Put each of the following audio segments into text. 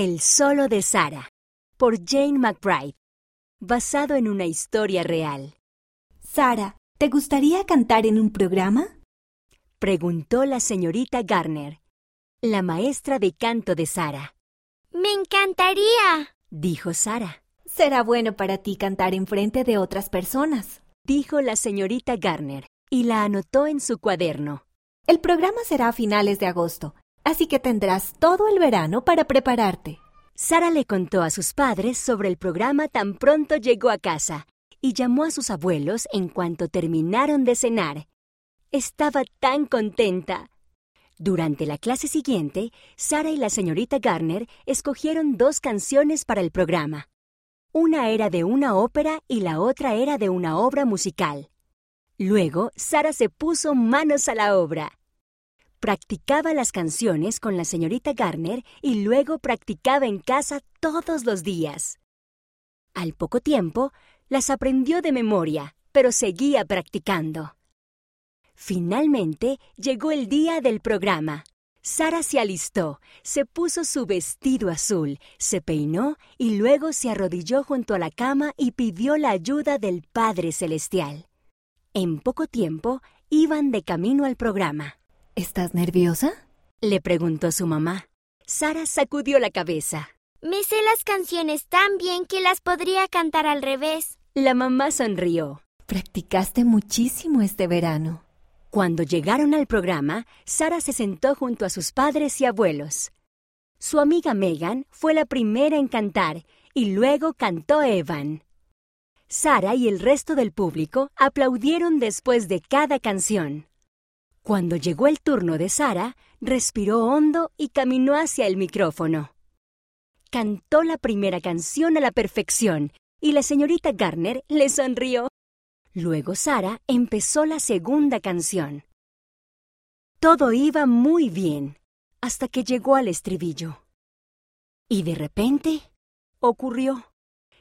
El solo de Sara, por Jane McBride, basado en una historia real. Sara, ¿te gustaría cantar en un programa? Preguntó la señorita Garner, la maestra de canto de Sara. Me encantaría, dijo Sara. Será bueno para ti cantar en frente de otras personas, dijo la señorita Garner, y la anotó en su cuaderno. El programa será a finales de agosto, así que tendrás todo el verano para prepararte. Sara le contó a sus padres sobre el programa tan pronto llegó a casa y llamó a sus abuelos en cuanto terminaron de cenar. Estaba tan contenta. Durante la clase siguiente, Sara y la señorita Garner escogieron dos canciones para el programa. Una era de una ópera y la otra era de una obra musical. Luego, Sara se puso manos a la obra. Practicaba las canciones con la señorita Garner y luego practicaba en casa todos los días. Al poco tiempo, las aprendió de memoria, pero seguía practicando. Finalmente llegó el día del programa. Sara se alistó, se puso su vestido azul, se peinó y luego se arrodilló junto a la cama y pidió la ayuda del Padre Celestial. En poco tiempo iban de camino al programa. ¿Estás nerviosa? Le preguntó su mamá. Sara sacudió la cabeza. Me sé las canciones tan bien que las podría cantar al revés. La mamá sonrió. Practicaste muchísimo este verano. Cuando llegaron al programa, Sara se sentó junto a sus padres y abuelos. Su amiga Megan fue la primera en cantar y luego cantó Evan. Sara y el resto del público aplaudieron después de cada canción. Cuando llegó el turno de Sara, respiró hondo y caminó hacia el micrófono. Cantó la primera canción a la perfección y la señorita Garner le sonrió. Luego Sara empezó la segunda canción. Todo iba muy bien hasta que llegó al estribillo. Y de repente ocurrió.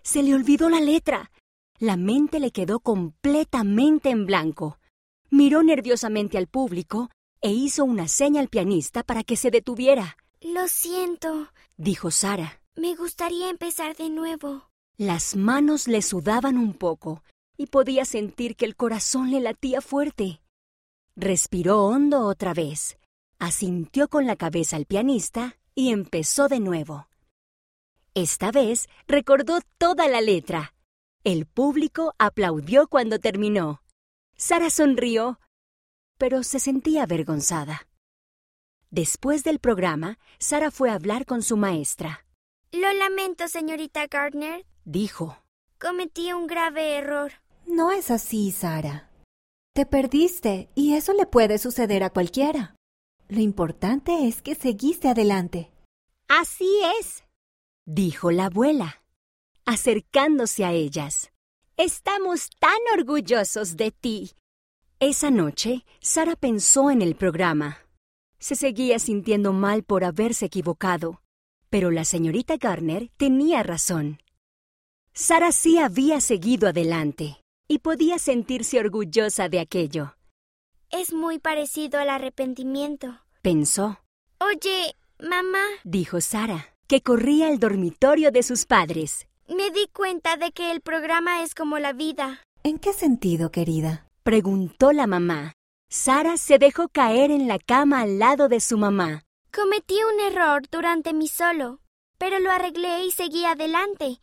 Se le olvidó la letra. La mente le quedó completamente en blanco miró nerviosamente al público e hizo una seña al pianista para que se detuviera. Lo siento, dijo Sara. Me gustaría empezar de nuevo. Las manos le sudaban un poco y podía sentir que el corazón le latía fuerte. Respiró hondo otra vez, asintió con la cabeza al pianista y empezó de nuevo. Esta vez recordó toda la letra. El público aplaudió cuando terminó. Sara sonrió, pero se sentía avergonzada. Después del programa, Sara fue a hablar con su maestra. Lo lamento, señorita Gardner, dijo. Cometí un grave error. No es así, Sara. Te perdiste y eso le puede suceder a cualquiera. Lo importante es que seguiste adelante. Así es, dijo la abuela, acercándose a ellas. Estamos tan orgullosos de ti. Esa noche, Sara pensó en el programa. Se seguía sintiendo mal por haberse equivocado, pero la señorita Garner tenía razón. Sara sí había seguido adelante y podía sentirse orgullosa de aquello. Es muy parecido al arrepentimiento, pensó. Oye, mamá, dijo Sara, que corría al dormitorio de sus padres. Me di cuenta de que el programa es como la vida. ¿En qué sentido, querida? preguntó la mamá. Sara se dejó caer en la cama al lado de su mamá. Cometí un error durante mi solo, pero lo arreglé y seguí adelante.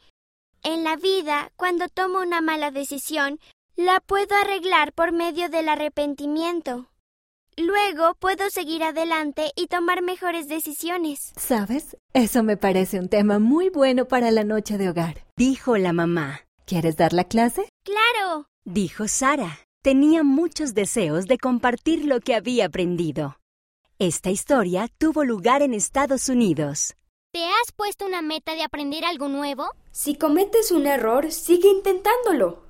En la vida, cuando tomo una mala decisión, la puedo arreglar por medio del arrepentimiento. Luego puedo seguir adelante y tomar mejores decisiones. ¿Sabes? Eso me parece un tema muy bueno para la noche de hogar, dijo la mamá. ¿Quieres dar la clase? Claro, dijo Sara. Tenía muchos deseos de compartir lo que había aprendido. Esta historia tuvo lugar en Estados Unidos. ¿Te has puesto una meta de aprender algo nuevo? Si cometes un error, sigue intentándolo.